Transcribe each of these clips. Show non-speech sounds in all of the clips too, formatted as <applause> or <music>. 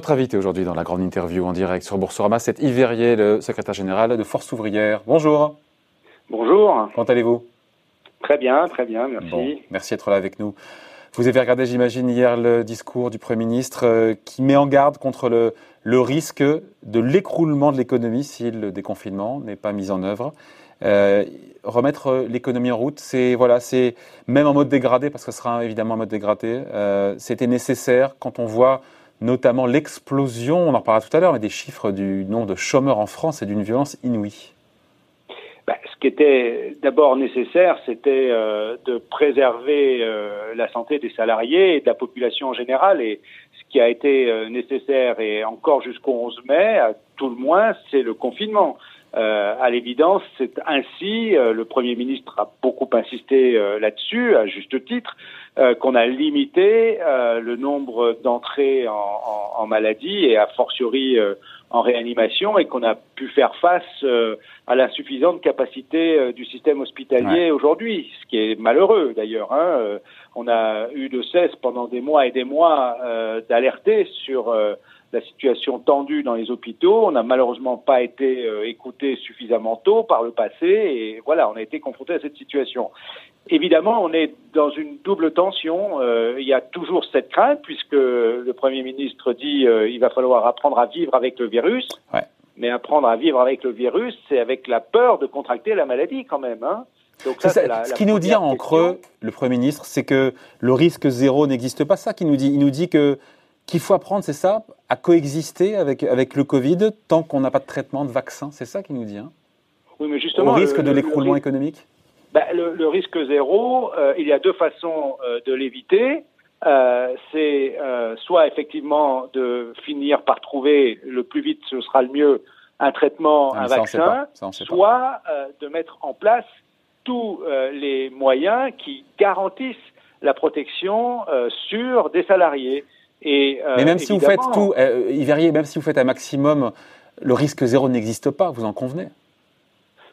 Votre invité aujourd'hui dans la grande interview en direct sur Boursorama, c'est Yves Verrier, le secrétaire général de Force ouvrière. Bonjour. Bonjour. Comment allez-vous? Très bien, très bien, merci. merci d'être là avec nous. Vous avez regardé, j'imagine, hier le discours du Premier ministre euh, qui met en garde contre le, le risque de l'écroulement de l'économie si le déconfinement n'est pas mis en œuvre. Euh, remettre l'économie en route, c'est voilà, c'est même en mode dégradé parce que ce sera évidemment en mode dégradé. Euh, C'était nécessaire quand on voit notamment l'explosion, on en parlera tout à l'heure, mais des chiffres du nombre de chômeurs en France et d'une violence inouïe. Bah, ce qui était d'abord nécessaire, c'était euh, de préserver euh, la santé des salariés et de la population en général. Et ce qui a été euh, nécessaire, et encore jusqu'au 11 mai, à tout le moins, c'est le confinement. Euh, à l'évidence, c'est ainsi, euh, le Premier ministre a beaucoup insisté euh, là-dessus, à juste titre, qu'on a limité le nombre d'entrées en, en, en, maladie et a fortiori en réanimation et qu'on a pu faire face à l'insuffisante capacité du système hospitalier ouais. aujourd'hui, ce qui est malheureux d'ailleurs. Hein. on a eu de cesse pendant des mois et des mois d'alerter sur la situation tendue dans les hôpitaux. On n'a malheureusement pas été euh, écouté suffisamment tôt par le passé et voilà, on a été confronté à cette situation. Évidemment, on est dans une double tension. Euh, il y a toujours cette crainte puisque le Premier ministre dit euh, il va falloir apprendre à vivre avec le virus. Ouais. Mais apprendre à vivre avec le virus, c'est avec la peur de contracter la maladie quand même. Hein. Donc ça, ça, la, ce qui nous dit en creux, le Premier ministre, c'est que le risque zéro n'existe pas. Ça qui nous dit. Il nous dit que qu'il faut apprendre, c'est ça, à coexister avec, avec le Covid tant qu'on n'a pas de traitement, de vaccin. C'est ça qu'il nous dit. Hein oui, mais justement. Au risque le, de l'écroulement économique ben, le, le, risque zéro, euh, il y a deux façons euh, de l'éviter. Euh, c'est soit effectivement de finir par trouver le plus vite, ce sera le mieux, un traitement, Ah, un vaccin, soit de mettre en place tous les moyens qui garantissent la protection sur des salariés. Et, euh, Mais même si vous faites tout, euh, Yves Verrier, même si vous faites un maximum, le risque zéro n'existe pas, vous en convenez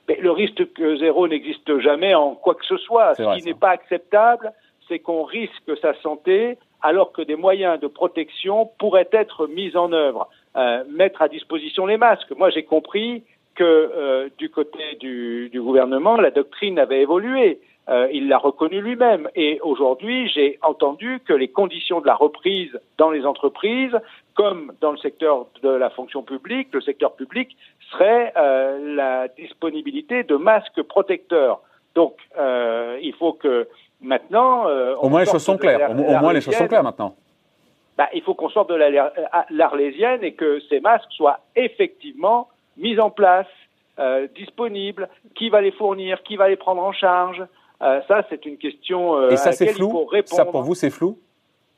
Mais le risque que zéro n'existe jamais en quoi que ce soit. Ce vrai, qui n'est pas acceptable, c'est qu'on risque sa santé alors que des moyens de protection pourraient être mis en œuvre. Euh, mettre à disposition les masques. Moi, j'ai compris que euh, du côté du, du gouvernement, la doctrine avait évolué. Euh, il l'a reconnu lui-même. Et aujourd'hui, j'ai entendu que les conditions de la reprise dans les entreprises, comme dans le secteur de la fonction publique, le secteur public, serait euh, la disponibilité de masques protecteurs. Donc, euh, il faut que maintenant... euh, Au moins les choses sont claires. la- Au, au moins les choses sont claires maintenant. Bah, il faut qu'on sorte de la- la- l'Arlésienne et que ces masques soient effectivement mis en place, disponibles. Qui va les fournir? Qui va les prendre en charge? Ça, c'est une question euh, Et à ça c'est flou répondre. Ça pour vous c'est flou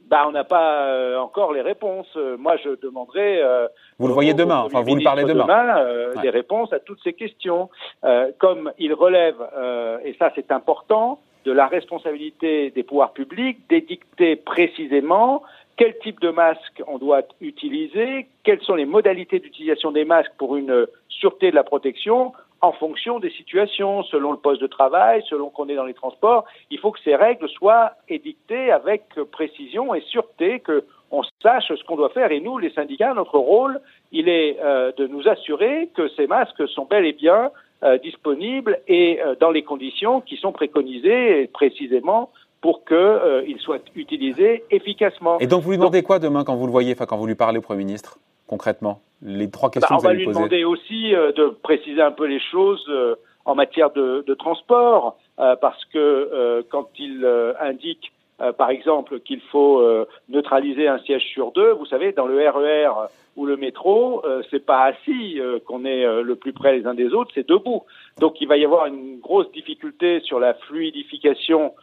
bah, on n'a pas euh, encore les réponses. Euh, moi, je demanderai. euh, Vous le voyez demain, enfin vous le parlez ministre demain. euh, Ouais. des réponses à toutes ces questions. Euh, comme il relève, euh, et ça c'est important, de la responsabilité des pouvoirs publics d'édicter précisément quel type de masque on doit utiliser, quelles sont les modalités d'utilisation des masques pour une sûreté de la protection en fonction des situations, selon le poste de travail, selon qu'on est dans les transports. Il faut que ces règles soient édictées avec précision et sûreté, que on sache ce qu'on doit faire. Et nous, les syndicats, notre rôle, il est euh, de nous assurer que ces masques sont bel et bien euh, disponibles et euh, dans les conditions qui sont préconisées précisément pour qu'ils soient utilisés efficacement. Et donc vous lui demandez quoi demain quand vous le voyez, enfin quand vous lui parlez au Premier ministre, concrètement Les trois Bah, questions on que vous va allez lui lui poser. demander aussi euh, de préciser un peu les choses euh, en matière de, de transport, euh, parce que quand il indique, par exemple, qu'il faut neutraliser un siège sur deux, vous savez, dans le RER ou le métro, c'est pas assis qu'on est le plus près les uns des autres, c'est debout. Donc il va y avoir une grosse difficulté sur la fluidification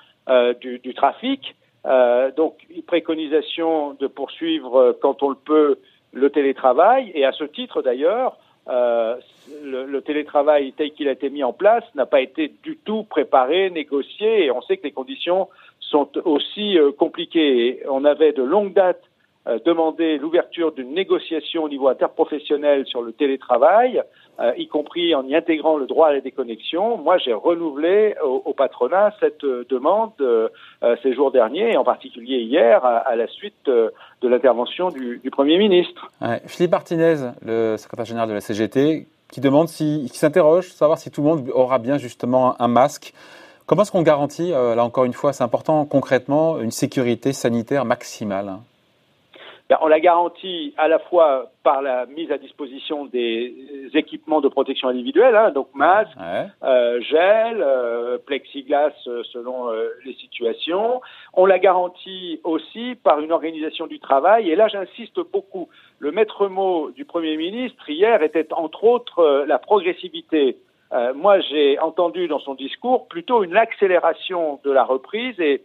du, du trafic. Donc préconisation de poursuivre quand on le peut le télétravail et à ce titre d'ailleurs euh, le, télétravail tel qu'il a été mis en place n'a pas été du tout préparé, négocié et on sait que les conditions sont aussi euh, compliquées. On avait de longue date demandé l'ouverture d'une négociation au niveau interprofessionnel sur le télétravail, y compris en y intégrant le droit à la déconnexion. Moi, j'ai renouvelé au, patronat cette demande ces jours derniers, et en particulier hier, à, la suite de l'intervention du, Premier ministre. Philippe Martinez, le secrétaire général de la CGT, qui demande si, qui s'interroge, savoir si tout le monde aura bien justement un masque. Comment est-ce qu'on garantit, euh, là encore une fois, c'est important concrètement, une sécurité sanitaire maximale ben, on la garantit à la fois par la mise à disposition des équipements de protection individuelle, hein, donc masques, euh, gel, euh, plexiglas euh, selon euh, les situations. On la garantit aussi par une organisation du travail. Et là, j'insiste beaucoup. Le maître mot du Premier ministre hier était entre autres la progressivité. moi, j'ai entendu dans son discours plutôt une accélération de la reprise et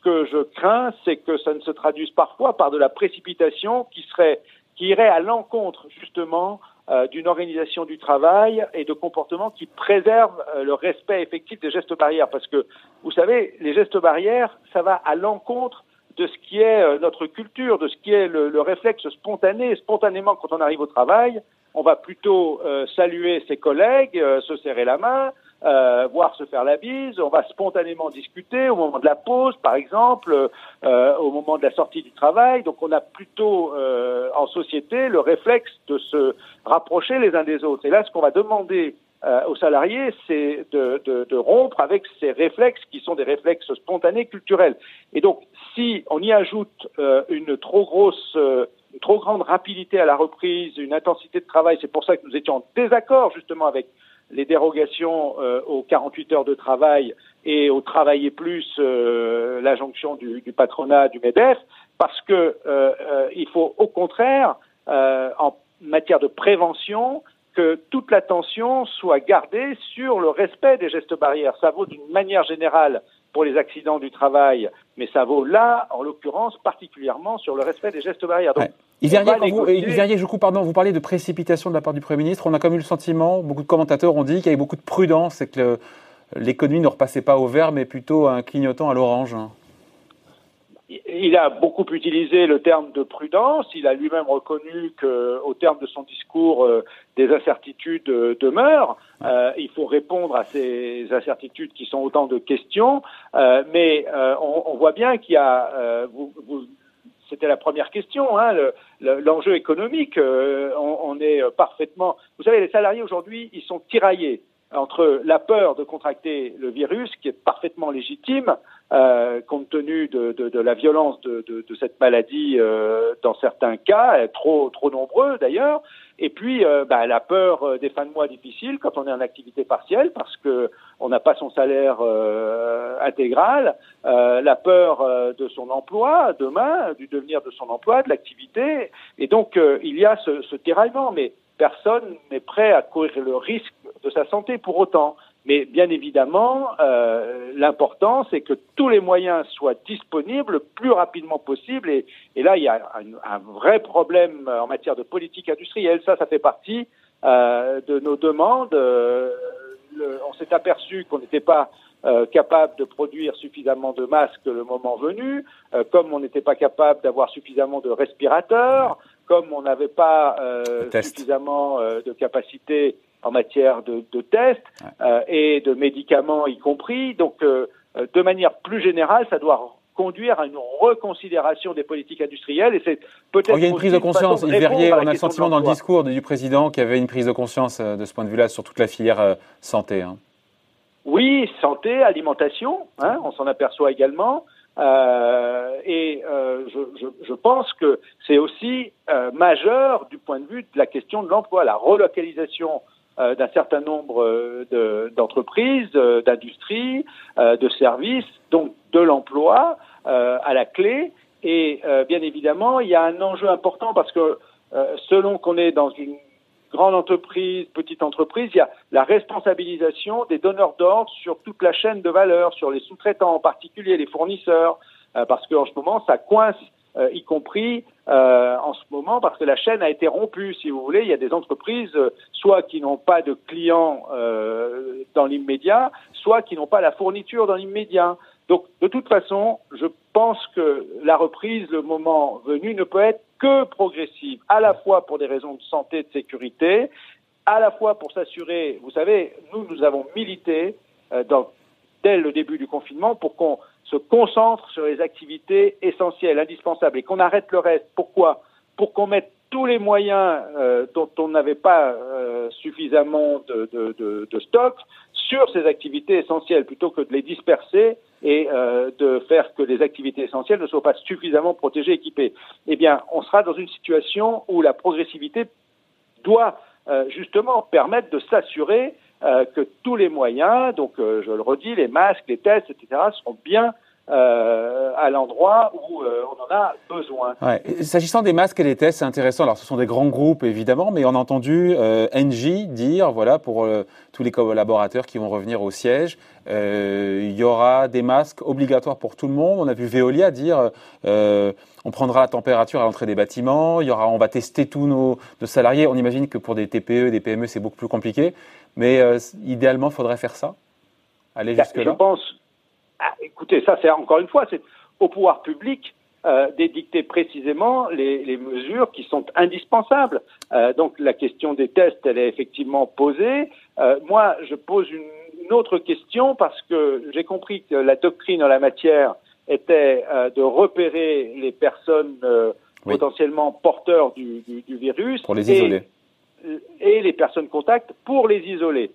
ce que je crains, c'est que ça ne se traduise parfois par de la précipitation qui serait qui irait à l'encontre justement euh, d'une organisation du travail et de comportements qui préservent euh, le respect effectif des gestes barrières. Parce que vous savez, les gestes barrières, ça va à l'encontre de ce qui est euh, notre culture, de ce qui est le, le, réflexe spontané. Spontanément, quand on arrive au travail, on va plutôt saluer ses collègues, se serrer la main, euh, voir se faire la bise, on va spontanément discuter au moment de la pause, par exemple, euh, au moment de la sortie du travail. Donc on a plutôt euh, en société le réflexe de se rapprocher les uns des autres. Et là, ce qu'on va demander euh, aux salariés, c'est de, de, de, rompre avec ces réflexes qui sont des réflexes spontanés culturels. Et donc, si on y ajoute euh, une trop grosse, une trop grande rapidité à la reprise, une intensité de travail, c'est pour ça que nous étions en désaccord justement avec les dérogations euh, aux 48 heures de travail et au travailler plus, euh, la jonction du, du, patronat du MEDEF, parce que euh, il faut au contraire, en matière de prévention, que toute l'attention soit gardée sur le respect des gestes barrières. Ça vaut d'une manière générale pour les accidents du travail, mais ça vaut là, en l'occurrence, particulièrement sur le respect des gestes barrières. Verrier, je coupe, pardon, vous parlez de précipitation de la part du Premier ministre. On a comme eu le sentiment, beaucoup de commentateurs ont dit qu'il y avait beaucoup de prudence et que l'économie ne repassait pas au vert, mais plutôt un clignotant à l'orange. Il a beaucoup utilisé le terme de prudence. Il a lui-même reconnu qu'au terme de son discours, euh, des incertitudes euh, demeurent. Euh, il faut répondre à ces incertitudes qui sont autant de questions. mais on, voit bien qu'il y a, vous, vous, c'était la première question, hein, l'enjeu économique. Euh, on, est parfaitement. Vous savez, les salariés aujourd'hui, ils sont tiraillés entre la peur de contracter le virus, qui est parfaitement légitime, euh, compte tenu de, de, de, la violence de, de cette maladie euh, dans certains cas, trop trop nombreux d'ailleurs, et puis euh, bah, la peur euh, des fins de mois difficiles quand on est en activité partielle parce que on n'a pas son salaire intégral, la peur de son emploi demain, du devenir de son emploi, de l'activité, et donc il y a ce, ce tiraillement, mais personne n'est prêt à courir le risque de sa santé pour autant. Mais bien évidemment, euh, l'important, c'est que tous les moyens soient disponibles le plus rapidement possible. Et, là, il y a un, vrai problème en matière de politique industrielle. Ça, ça fait partie euh, de nos demandes. Euh, on s'est aperçu qu'on n'était pas euh, capable de produire suffisamment de masques le moment venu, euh, comme on n'était pas capable d'avoir suffisamment de respirateurs, comme on n'avait pas euh, suffisamment de capacité en matière de, de tests euh, et de médicaments y compris. Donc, euh, euh, de manière plus générale, ça doit conduire à une reconsidération des politiques industrielles et c'est peut-être. Oh, il y a une prise de conscience. Il Verrier, on a le sentiment dans le discours du président qu'il y avait une prise de conscience de ce point de vue-là sur toute la filière santé. Hein. Oui, santé, alimentation, hein, on s'en aperçoit également. Euh, et euh, je, je, je, pense que c'est aussi euh, majeur du point de vue de la question de l'emploi, la relocalisation euh, d'un certain nombre euh, d'entreprises, euh, d'industries, de services, donc de l'emploi à la clé. Et bien évidemment, il y a un enjeu important parce que selon qu'on est dans une grande entreprise, petite entreprise, il y a la responsabilisation des donneurs d'ordre sur toute la chaîne de valeur, sur les sous-traitants en particulier, les fournisseurs, parce qu'en ce moment, ça coince euh, y compris euh, en ce moment parce que la chaîne a été rompue, si vous voulez. Il y a des entreprises, euh, soit qui n'ont pas de clients dans l'immédiat, soit qui n'ont pas la fourniture dans l'immédiat. Donc, de toute façon, je pense que la reprise, le moment venu, ne peut être que progressive, à la fois pour des raisons de santé et de sécurité, à la fois pour s'assurer, vous savez, nous, nous avons milité euh, dès le début du confinement pour qu'on se concentre sur les activités essentielles, indispensables, et qu'on arrête le reste. Pourquoi? Pour qu'on mette tous les moyens euh, dont on n'avait pas euh, suffisamment de, de, stock sur ces activités essentielles, plutôt que de les disperser et euh, de faire que les activités essentielles ne soient pas suffisamment protégées, équipées. Eh bien, on sera dans une situation où la progressivité doit euh, justement permettre de s'assurer euh, que tous les moyens, donc je le redis, les masques, les tests, etc., seront bien euh, à l'endroit où euh, on en a besoin. Ouais. S'agissant des masques et des tests, c'est intéressant. Alors, ce sont des grands groupes, évidemment, mais on a entendu euh, Engie dire, voilà, pour euh, tous les collaborateurs qui vont revenir au siège, il y aura des masques obligatoires pour tout le monde. On a vu Veolia dire, on prendra la température à l'entrée des bâtiments, il y aura, on va tester tous nos, nos salariés. On imagine que pour des TPE, des PME, c'est beaucoup plus compliqué, mais idéalement, il faudrait faire ça, aller bah, jusque-là. Je pense écoutez, ça c'est encore une fois, c'est au pouvoir public euh, d'édicter précisément les, les, mesures qui sont indispensables. Euh, donc la question des tests, elle est effectivement posée. Euh, moi, je pose une, une, autre question parce que j'ai compris que la doctrine en la matière était de repérer les personnes oui. potentiellement porteurs du, du, du, virus pour les isoler et, et les personnes contacts pour les isoler.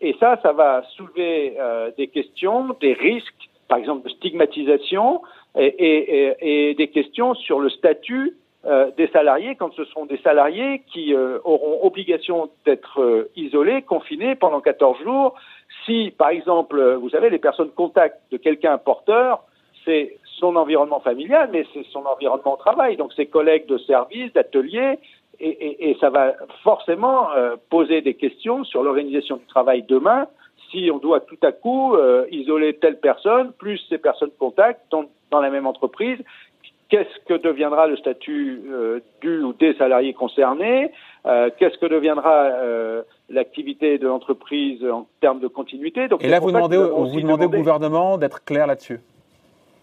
Et ça, ça va soulever des questions, des risques, par exemple de stigmatisation, et, des questions sur le statut euh, des salariés quand ce sont des salariés qui euh, auront obligation d'être euh, isolés, confinés pendant 14 jours. Si, par exemple, vous savez, les personnes contact de quelqu'un porteur, c'est son environnement familial, mais c'est son environnement au travail, donc ses collègues de service, d'atelier, et, et, ça va forcément poser des questions sur l'organisation du travail demain si on doit tout à coup euh, isoler telle personne plus ces personnes contact dans, dans la même entreprise. Qu'est-ce que deviendra le statut euh, du ou des salariés concernés euh, Qu'est-ce que deviendra euh, l'activité de l'entreprise en termes de continuité Donc, Et là, vous demandez, vous demandez au gouvernement d'être clair là-dessus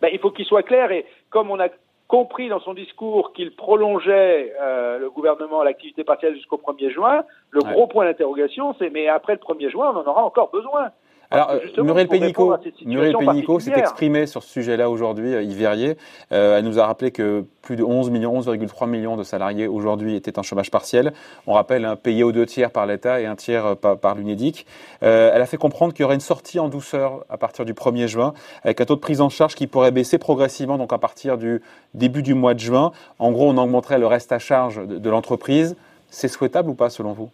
ben, Il faut qu'il soit clair et comme on a compris dans son discours qu'il prolongeait euh, le gouvernement à l'activité partielle jusqu'au 1er juin, le ouais. gros point d'interrogation, c'est mais après le 1er juin, on en aura encore besoin. Alors, Muriel Pénicaud, Muriel Pénicaud s'est exprimée sur ce sujet-là aujourd'hui, euh, Yves Euh, elle nous a rappelé que plus de 11 millions, 11,3 millions de salariés aujourd'hui étaient en chômage partiel. On rappelle, un payé aux deux tiers par l'État et un tiers euh, par, par l'UNEDIC. Euh, elle a fait comprendre qu'il y aurait une sortie en douceur à partir du 1er juin, avec un taux de prise en charge qui pourrait baisser progressivement, donc à partir du début du mois de juin. En gros, on augmenterait le reste à charge de, de l'entreprise. C'est souhaitable ou pas, selon vous?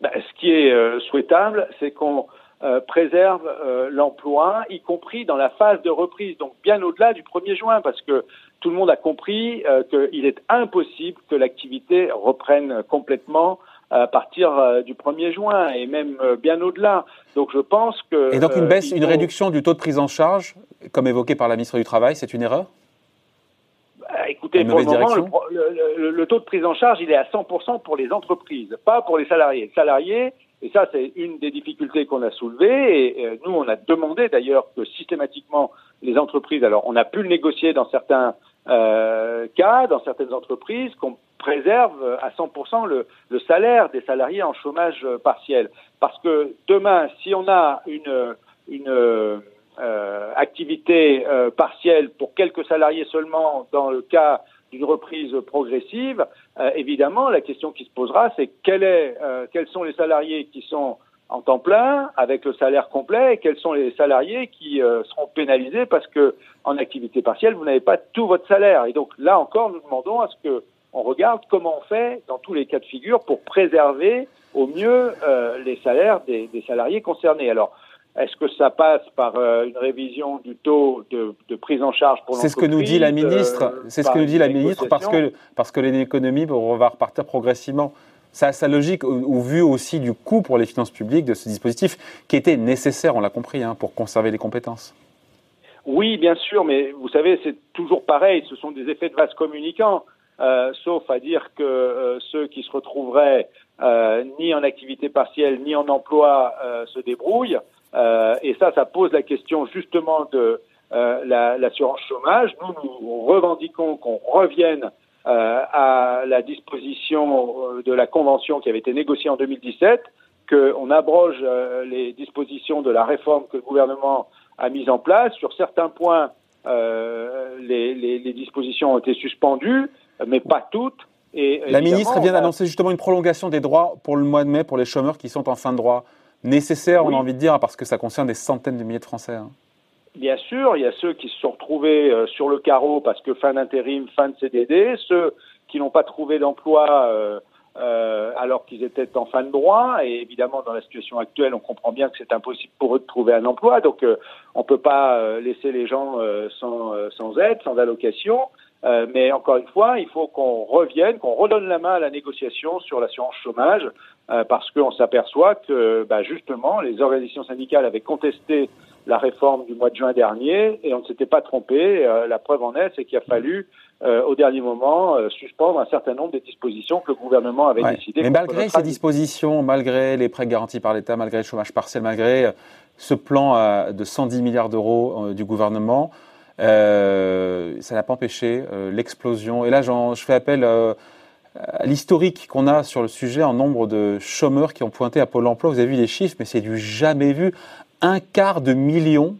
Ben, Ce qui est euh, souhaitable, c'est qu'on euh, préserve euh, l'emploi, y compris dans la phase de reprise, donc bien au-delà du 1er juin, parce que tout le monde a compris euh, qu'il est impossible que l'activité reprenne complètement à partir du 1er juin et même bien au-delà. Donc je pense que... Et donc une baisse, une faut... réduction du taux de prise en charge, comme évoqué par la ministre du Travail, c'est une erreur? Bah, Écoutez, pour le moment, le, le, le, taux de prise en charge, il est à 100% pour les entreprises, pas pour les salariés. Les salariés, et ça, c'est une des difficultés qu'on a soulevées. Et euh, nous, on a demandé d'ailleurs que systématiquement les entreprises, alors on a pu le négocier dans certains euh, cas, dans certaines entreprises, qu'on préserve à 100% le, le, salaire des salariés en chômage partiel. Parce que demain, si on a une, une euh, activité euh, partielle pour quelques salariés seulement dans le cas d'une reprise progressive, euh, évidemment, la question qui se posera, c'est quel euh, quels sont les salariés qui sont en temps plein avec le salaire complet et quels sont les salariés qui euh, seront pénalisés parce que en activité partielle, vous n'avez pas tout votre salaire. Et donc là encore, nous demandons à ce que on regarde comment on fait dans tous les cas de figure pour préserver au mieux euh, les salaires des, des salariés concernés. Alors, est-ce que ça passe par euh, une révision du taux de, de prise en charge pour C'est ce que nous dit la ministre. Euh, c'est ce que nous dit la ministre parce que parce que l'économie va repartir progressivement. Ça a sa logique au, au, vu aussi du coût pour les finances publiques de ce dispositif qui était nécessaire, on l'a compris, hein, pour conserver les compétences. Oui, bien sûr, mais vous savez, c'est toujours pareil. Ce sont des effets de vase communicant. Euh, sauf à dire que euh, ceux qui se retrouveraient euh, ni en activité partielle ni en emploi se débrouillent. Et ça, ça pose la question justement de l'assurance chômage. Nous, nous revendiquons qu'on revienne à la disposition de la convention qui avait été négociée en 2017, qu'on abroge les dispositions de la réforme que le gouvernement a mise en place. Sur certains points, euh, les, les, les, dispositions ont été suspendues, mais pas toutes. Et la ministre vient d'annoncer justement une prolongation des droits pour le mois de mai pour les chômeurs qui sont en fin de droit. Nécessaire, on a envie de dire, parce que ça concerne des centaines de milliers de Français. Hein. Bien sûr, il y a ceux qui se sont retrouvés euh, sur le carreau parce que fin d'intérim, fin de CDD, ceux qui n'ont pas trouvé d'emploi euh, euh, alors qu'ils étaient en fin de droit. Et évidemment, dans la situation actuelle, on comprend bien que c'est impossible pour eux de trouver un emploi. Donc, on ne peut pas laisser les gens sans, sans aide, sans allocation. mais encore une fois, il faut qu'on revienne, qu'on redonne la main à la négociation sur l'assurance chômage, parce qu'on s'aperçoit que, bah, justement, les organisations syndicales avaient contesté la réforme du mois de juin dernier et on ne s'était pas trompé. la preuve en est, c'est qu'il a fallu euh, au dernier moment, euh, suspendre un certain nombre des dispositions que le gouvernement avait décidées. Mais malgré ces dispositions, malgré les prêts garantis par l'État, malgré le chômage partiel, malgré euh, ce plan de 110 milliards d'euros du gouvernement, ça n'a pas empêché l'explosion. Et là, je fais appel l'historique qu'on a sur le sujet en nombre de chômeurs qui ont pointé à Pôle emploi. Vous avez vu les chiffres, mais c'est du jamais vu. Un quart de million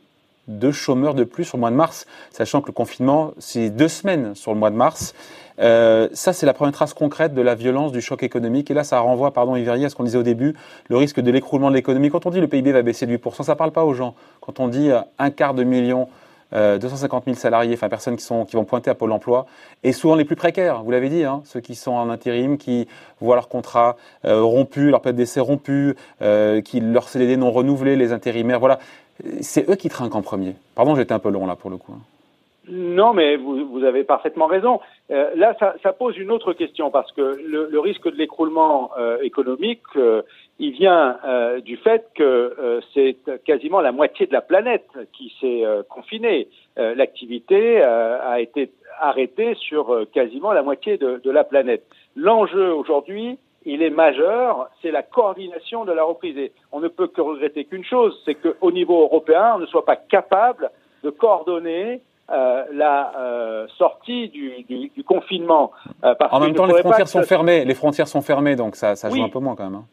de chômeurs de plus sur le mois de mars, sachant que le confinement, c'est deux semaines sur le mois de mars. Euh, ça, c'est la première trace concrète de la violence du choc économique. Et là, ça renvoie, pardon, Yves à ce qu'on disait au début, le risque de l'écroulement de l'économie. Quand on dit le PIB va baisser de 8%, ça ne parle pas aux gens. Quand on dit euh, un quart de million, 250 euh, 000 salariés, enfin personnes qui, sont, qui vont pointer à Pôle emploi, et souvent les plus précaires, vous l'avez dit, hein, ceux qui sont en intérim, qui voient leur contrat rompu, leur période d'essai rompue, qui leur CDD non renouvelé, les intérimaires, voilà c'est eux qui trinquent en premier. Pardon, j'étais un peu long là pour le coup. Non, mais vous, avez parfaitement raison. Euh, là, ça, pose une autre question parce que le, risque de l'écroulement euh, économique, euh, il vient du fait que c'est quasiment la moitié de la planète qui s'est confinée. L'activité a été arrêtée sur quasiment la moitié de la planète. L'enjeu aujourd'hui, il est majeur, c'est la coordination de la reprise. Et on ne peut que regretter qu'une chose, c'est qu'au niveau européen, on ne soit pas capable de coordonner euh, la euh, sortie du, du, du confinement. Euh, parce en même temps, les frontières sont fermées. Les frontières sont fermées, donc ça, ça joue un peu moins quand même. Hein.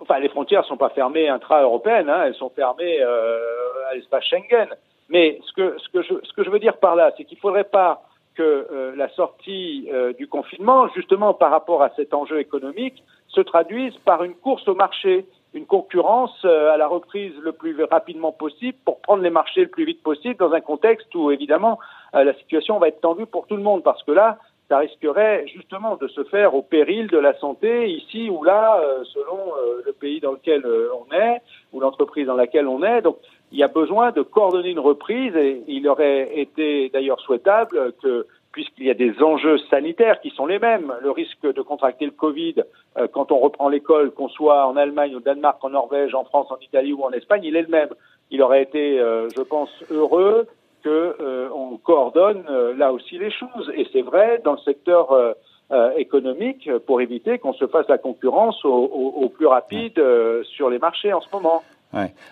Enfin, les frontières ne sont pas fermées intra-européennes, hein, elles sont fermées à l'espace Schengen. Mais ce que, ce, que je, ce que je veux dire par là, c'est qu'il ne faudrait pas que euh, la sortie euh, du confinement, justement par rapport à cet enjeu économique, se traduise par une course au marché, une concurrence euh, à la reprise le plus rapidement possible pour prendre les marchés le plus vite possible dans un contexte où évidemment la situation va être tendue pour tout le monde parce que là, ça risquerait justement de se faire au péril de la santé ici ou là, selon le pays dans lequel on est ou l'entreprise dans laquelle on est. Donc il y a besoin de coordonner une reprise et il aurait été d'ailleurs souhaitable que puisqu'il y a des enjeux sanitaires qui sont les mêmes, le risque de contracter le Covid euh, quand on reprend l'école, qu'on soit en Allemagne, au Danemark, en Norvège, en France, en Italie ou en Espagne, il est le même. Il aurait été, euh, je pense, heureux qu'on euh, coordonne là aussi les choses. Et c'est vrai dans le secteur économique pour éviter qu'on se fasse la concurrence au, au plus rapide sur les marchés en ce moment.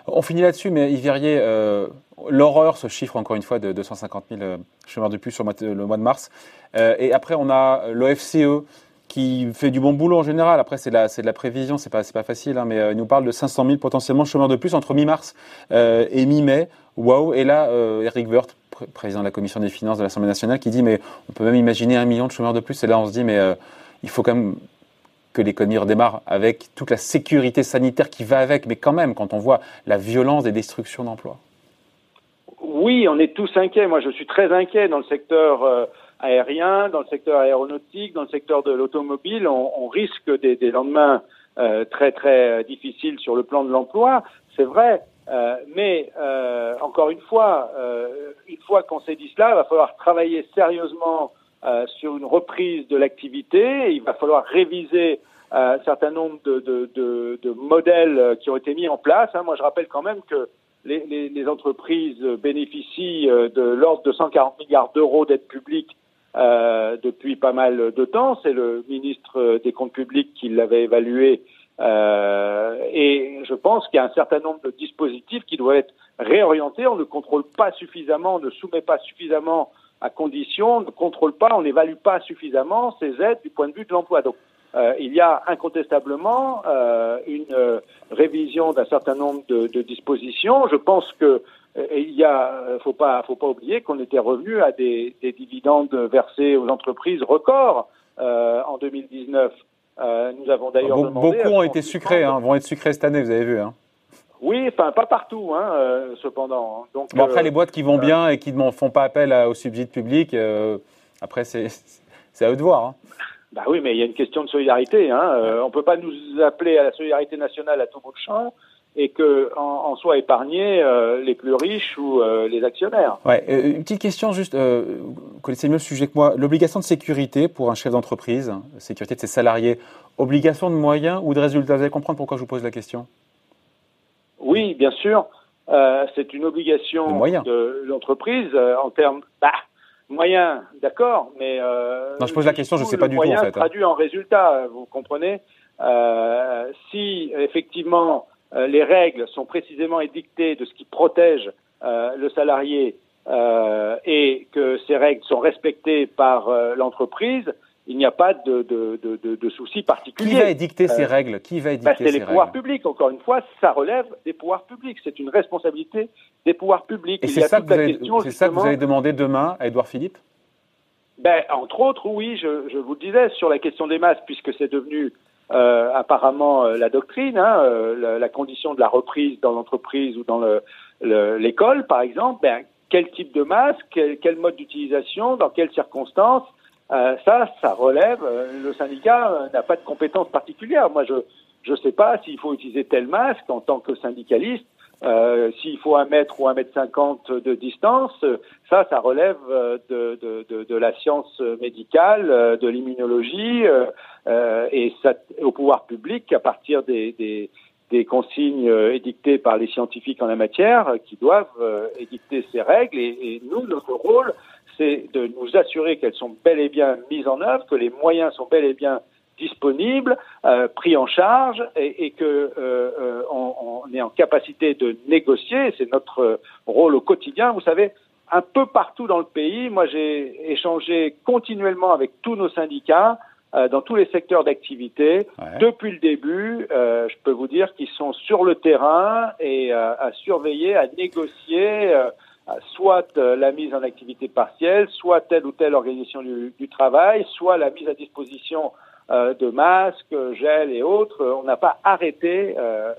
On finit là-dessus, mais Yves euh, l'horreur, ce chiffre encore une fois de 250 000 euh, chômeurs de plus sur le mois de mars. Euh, et après, on a l'OFCE qui fait du bon boulot en général. Après, c'est de, la, prévision, c'est pas, pas facile, hein, mais il nous parle de 500 000 potentiellement chômeurs de plus entre mi-mars et mi-mai. Waouh Et là, Eric Woerth, président de la commission des finances de l'Assemblée nationale, qui dit mais on peut même imaginer un million de chômeurs de plus. Et là, on se dit mais il faut quand même que l'économie redémarre avec toute la sécurité sanitaire qui va avec, mais quand même, quand on voit la violence des destructions d'emplois. Oui, on est tous inquiets. Moi, je suis très inquiet dans le secteur euh, aérien, dans le secteur aéronautique, dans le secteur de l'automobile. On, risque des, lendemains euh, très très difficiles sur le plan de l'emploi, c'est vrai. Euh, mais encore une fois, une fois qu'on s'est dit cela, il va falloir travailler sérieusement euh, sur une reprise de l'activité. Il va falloir réviser euh, un certain nombre de, de, de, de, modèles qui ont été mis en place. Hein. Moi, je rappelle quand même que les, les, les entreprises bénéficient euh, de l'ordre de 140 milliards d'euros d'aide publique euh, depuis pas mal de temps. C'est le ministre des Comptes publics qui l'avait évalué et je pense qu'il y a un certain nombre de dispositifs qui doivent être réorientés. On ne contrôle pas suffisamment, on ne soumet pas suffisamment à condition, on ne contrôle pas, on n'évalue pas suffisamment ces aides du point de vue de l'emploi. Donc euh, il y a incontestablement euh, une euh, révision d'un certain nombre de, de, dispositions. Je pense que il y a, faut pas, faut pas oublier qu'on était revenu à des, des, dividendes versés aux entreprises records en 2019. nous avons d'ailleurs demandé beaucoup ont été sucrés, hein, vont être sucrés cette année, vous avez vu. Hein. Oui, enfin pas partout, hein, cependant. Donc, bon, après, les boîtes qui vont bien et qui ne font pas appel aux subsides publics, après <laughs> c'est à eux de voir. Hein. Bah oui, mais il y a une question de solidarité. Hein. Euh, on peut pas nous appeler à la solidarité nationale à tout bout de champ et que en, en soit épargnés euh, les plus riches ou euh, les actionnaires. Ouais, une petite question juste, vous connaissez mieux le sujet que moi. L'obligation de sécurité pour un chef d'entreprise, sécurité de ses salariés, obligation de moyens ou de résultats? Vous allez comprendre pourquoi je vous pose la question Oui, bien sûr. c'est une obligation de, l'entreprise en termes. Bah, Moyen, d'accord, mais euh, non, je pose la question, je ne sais pas du tout en fait. Hein. Traduit en résultat, vous comprenez. Euh, si effectivement euh, les règles sont précisément édictées de ce qui protège euh, le salarié euh, et que ces règles sont respectées par l'entreprise, il n'y a pas de, de, de, de, souci particulier. Qui va édicter ces euh, règles? Qui va édicter bah, C'est les pouvoirs publics. Encore une fois, ça relève des pouvoirs publics. C'est une responsabilité des pouvoirs publics. Et c'est ça, que vous avez, ça que vous allez demander demain à Édouard Philippe? Ben, Entre autres, oui, je, je, vous le disais, sur la question des masques, puisque c'est devenu euh, apparemment euh, la doctrine, hein, la, condition de la reprise dans l'entreprise ou dans l'école, le, par exemple, ben, quel type de masque, quel, quel mode d'utilisation, dans quelles circonstances euh, ça, ça relève. Euh, le syndicat euh, n'a pas de compétences particulières. Moi, je ne sais pas s'il faut utiliser tel masque en tant que syndicaliste. Euh, s'il faut un mètre ou un mètre cinquante de distance, ça, ça relève de, de, de, de la science médicale, de l'immunologie, euh, et ça, au pouvoir public, à partir des, des, des consignes édictées par les scientifiques en la matière, qui doivent édicter ces règles. Et, et nous, notre rôle, c'est de nous assurer qu'elles sont bel et bien mises en œuvre, que les moyens sont bel et bien disponibles, euh, pris en charge et, et que euh, euh, on, on, est en capacité de négocier. C'est notre rôle au quotidien. Vous savez, un peu partout dans le pays, moi j'ai échangé continuellement avec tous nos syndicats euh, dans tous les secteurs d'activité depuis le début. Je peux vous dire qu'ils sont sur le terrain et à surveiller, à négocier soit euh, la mise en activité partielle, soit telle ou telle organisation du, du travail, soit la mise à disposition euh, de masques, gel et autres. On n'a pas arrêté euh,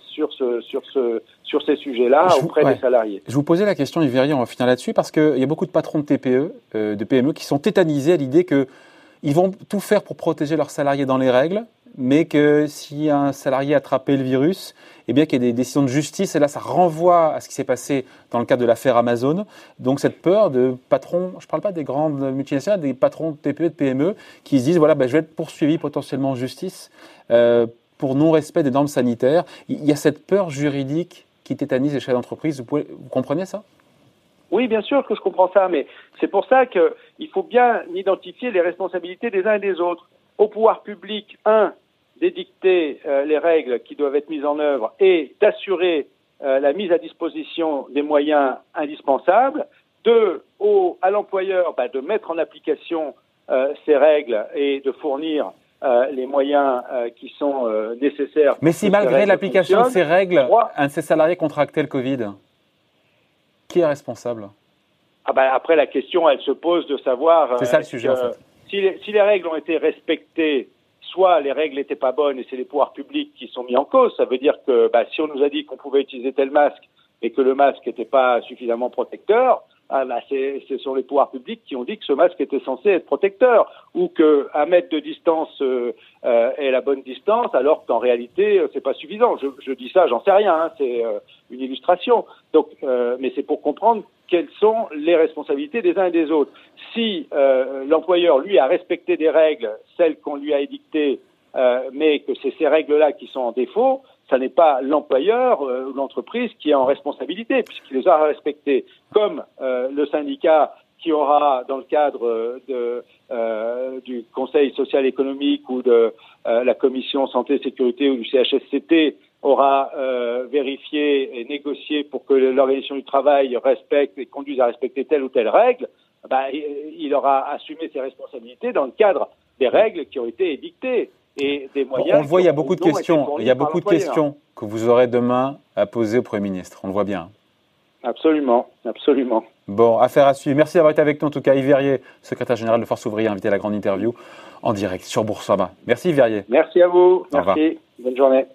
sur, ce, sur, ce, sur ces sujets-là auprès des salariés. Je vous posais la question, Yves on va finir là-dessus, parce qu'il y a beaucoup de patrons de TPE, de PME, qui sont tétanisés à l'idée qu'ils vont tout faire pour protéger leurs salariés dans les règles, mais que si un salarié a attrapé le virus, eh bien qu'il y ait des décisions de justice, et là ça renvoie à ce qui s'est passé dans le cadre de l'affaire Amazon. Donc cette peur de patrons, je ne parle pas des grandes multinationales, des patrons de TPE, de PME, qui se disent voilà, ben, je vais être poursuivi potentiellement en justice euh, pour non-respect des normes sanitaires. Il y a cette peur juridique qui tétanise les chefs d'entreprise. Vous, vous comprenez ça? Oui, bien sûr que je comprends ça, mais c'est pour ça qu'il faut bien identifier les responsabilités des uns et des autres. Au pouvoir public, un, d'édicter euh, les règles qui doivent être mises en œuvre et d'assurer euh, la mise à disposition des moyens indispensables. Deux, au, à l'employeur bah, de mettre en application euh, ces règles et de fournir les moyens qui sont nécessaires. Mais si malgré l'application de ces règles, un de ces salariés contractait le Covid, qui est responsable? Ah bah, Après, la question, elle se pose de savoir. C'est ça le sujet, en fait. si, les, si les règles ont été respectées soit les règles n'étaient pas bonnes et c'est les pouvoirs publics qui sont mis en cause. Ça veut dire que bah, si on nous a dit qu'on pouvait utiliser tel masque et que le masque n'était pas suffisamment protecteur, ah, bah, ce sont les pouvoirs publics qui ont dit que ce masque était censé être protecteur ou que un mètre de distance euh, euh, est la bonne distance alors qu'en réalité euh, c'est pas suffisant. Je, je, dis ça, j'en sais rien, hein, c'est euh, une illustration. Donc, mais c'est pour comprendre quelles sont les responsabilités des uns et des autres. Si euh, l'employeur, lui, a respecté des règles, celles qu'on lui a édictées, euh, mais que c'est ces règles-là qui sont en défaut, ça n'est pas l'employeur euh, ou l'entreprise qui est en responsabilité, puisqu'il les aura respectées, comme le syndicat qui aura, dans le cadre de, du Conseil social économique ou de la Commission santé sécurité ou du CHSCT aura vérifié et négocié pour que l'organisation du travail respecte et conduise à respecter telle ou telle règle, bah, il aura assumé ses responsabilités dans le cadre des règles qui ont été édictées et des moyens. On le voit, il y a beaucoup de questions. Il y a beaucoup de questions que vous aurez demain à poser au Premier ministre. On le voit bien. Absolument, absolument. Bon, affaire à suivre. Merci d'avoir été avec nous, en tout cas, Yves Verrier, secrétaire général de Force Ouvrière, invité à la grande interview en direct sur Boursorama. Merci, Yves Verrier. Merci à vous. Merci. Bonne journée.